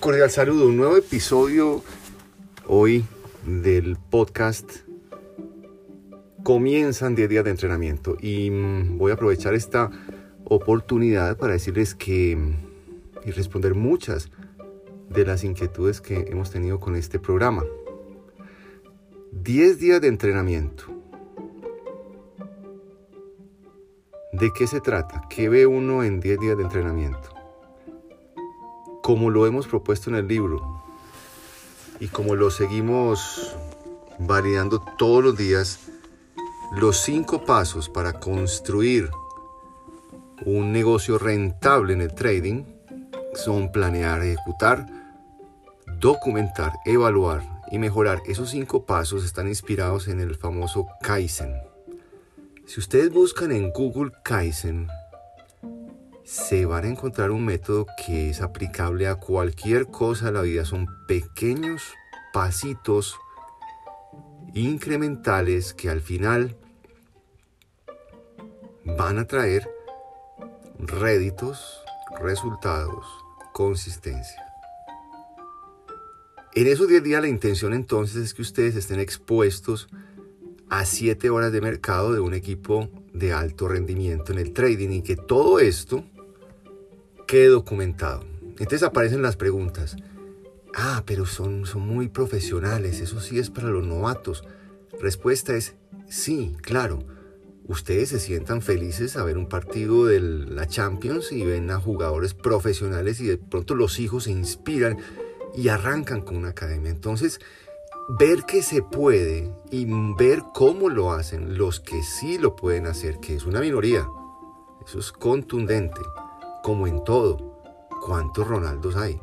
cordial saludo, un nuevo episodio hoy del podcast. Comienzan 10 días de entrenamiento y mm, voy a aprovechar esta oportunidad para decirles que mm, y responder muchas de las inquietudes que hemos tenido con este programa. 10 días de entrenamiento. ¿De qué se trata? ¿Qué ve uno en 10 días de entrenamiento? Como lo hemos propuesto en el libro y como lo seguimos validando todos los días, los cinco pasos para construir un negocio rentable en el trading son planear, ejecutar, documentar, evaluar y mejorar. Esos cinco pasos están inspirados en el famoso Kaizen. Si ustedes buscan en Google Kaizen, se van a encontrar un método que es aplicable a cualquier cosa de la vida. Son pequeños pasitos incrementales que al final van a traer réditos, resultados, consistencia. En esos 10 días la intención entonces es que ustedes estén expuestos a 7 horas de mercado de un equipo de alto rendimiento en el trading y que todo esto quede documentado. Entonces aparecen las preguntas. Ah, pero son, son muy profesionales, eso sí es para los novatos. Respuesta es sí, claro. Ustedes se sientan felices a ver un partido de la Champions y ven a jugadores profesionales y de pronto los hijos se inspiran y arrancan con una academia. Entonces, ver que se puede y ver cómo lo hacen los que sí lo pueden hacer, que es una minoría, eso es contundente como en todo, ¿cuántos Ronaldos hay?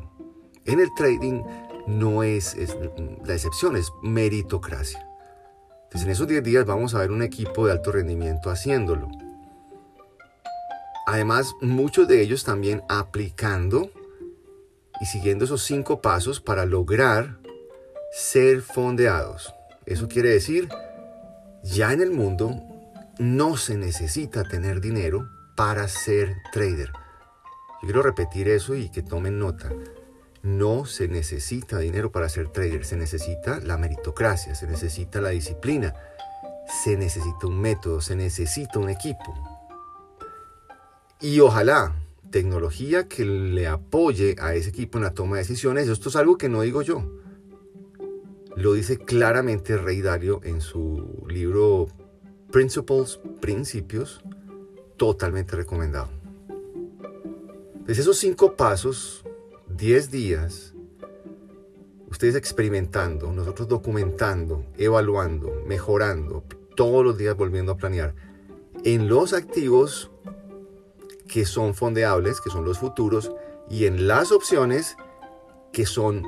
En el trading no es, la excepción, es meritocracia. Entonces en esos 10 días vamos a ver un equipo de alto rendimiento haciéndolo. Además, muchos de ellos también aplicando y siguiendo esos cinco pasos para lograr ser fondeados. Eso quiere decir, ya en el mundo no se necesita tener dinero para ser trader. Yo quiero repetir eso y que tomen nota. No se necesita dinero para ser trader, se necesita la meritocracia, se necesita la disciplina, se necesita un método, se necesita un equipo. Y ojalá tecnología que le apoye a ese equipo en la toma de decisiones. Esto es algo que no digo yo. Lo dice claramente Rey Dalio en su libro Principles, Principios, totalmente recomendado. Desde esos cinco pasos, 10 días, ustedes experimentando, nosotros documentando, evaluando, mejorando, todos los días volviendo a planear. En los activos que son fondeables, que son los futuros, y en las opciones que son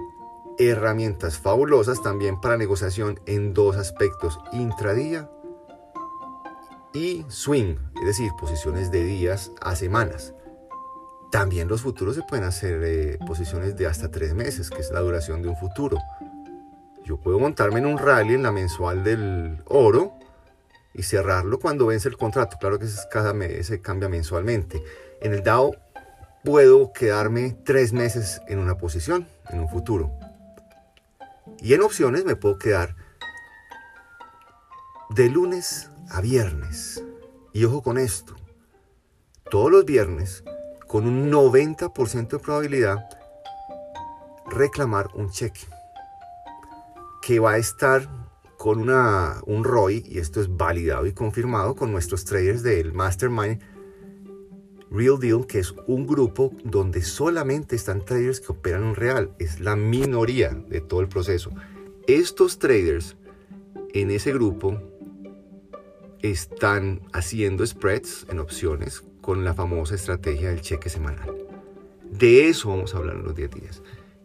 herramientas fabulosas también para negociación en dos aspectos, intradía y swing, es decir, posiciones de días a semanas. También los futuros se pueden hacer eh, posiciones de hasta tres meses, que es la duración de un futuro. Yo puedo montarme en un rally en la mensual del oro y cerrarlo cuando vence el contrato. Claro que mes se cambia mensualmente. En el DAO puedo quedarme tres meses en una posición, en un futuro. Y en opciones me puedo quedar de lunes a viernes. Y ojo con esto. Todos los viernes con un 90% de probabilidad reclamar un cheque que va a estar con una, un ROI, y esto es validado y confirmado con nuestros traders del Mastermind Real Deal, que es un grupo donde solamente están traders que operan en real, es la minoría de todo el proceso. Estos traders en ese grupo están haciendo spreads en opciones con la famosa estrategia del cheque semanal. De eso vamos a hablar en los 10 días.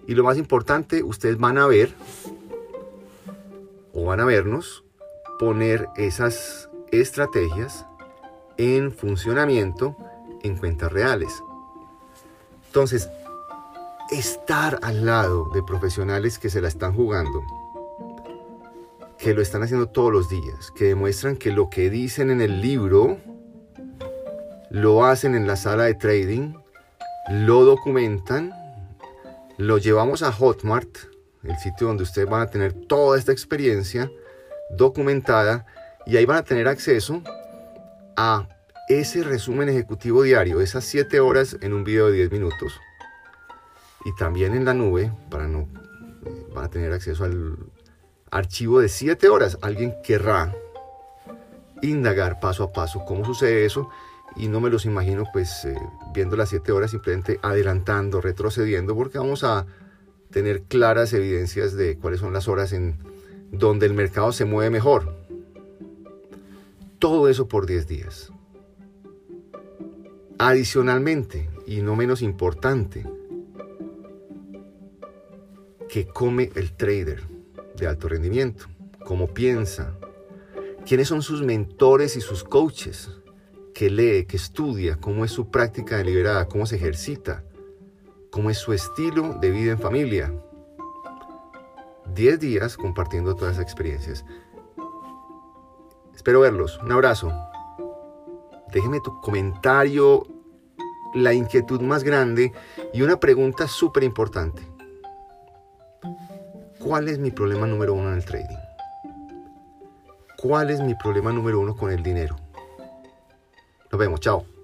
Y lo más importante, ustedes van a ver o van a vernos poner esas estrategias en funcionamiento en cuentas reales. Entonces, estar al lado de profesionales que se la están jugando, que lo están haciendo todos los días, que demuestran que lo que dicen en el libro lo hacen en la sala de trading, lo documentan lo llevamos a Hotmart, el sitio donde ustedes van a tener toda esta experiencia documentada y ahí van a tener acceso a ese resumen ejecutivo diario, esas 7 horas en un video de 10 minutos. Y también en la nube, para no, van a tener acceso al archivo de 7 horas. Alguien querrá indagar paso a paso cómo sucede eso y no me los imagino pues eh, viendo las 7 horas simplemente adelantando, retrocediendo, porque vamos a tener claras evidencias de cuáles son las horas en donde el mercado se mueve mejor. Todo eso por 10 días. Adicionalmente, y no menos importante, que come el trader de alto rendimiento, cómo piensa, quiénes son sus mentores y sus coaches, que lee, que estudia, cómo es su práctica deliberada, cómo se ejercita, cómo es su estilo de vida en familia. 10 días compartiendo todas esas experiencias. Espero verlos. Un abrazo. Déjeme tu comentario, la inquietud más grande y una pregunta súper importante. ¿Cuál es mi problema número uno en el trading? ¿Cuál es mi problema número uno con el dinero? Nos vemos, chao.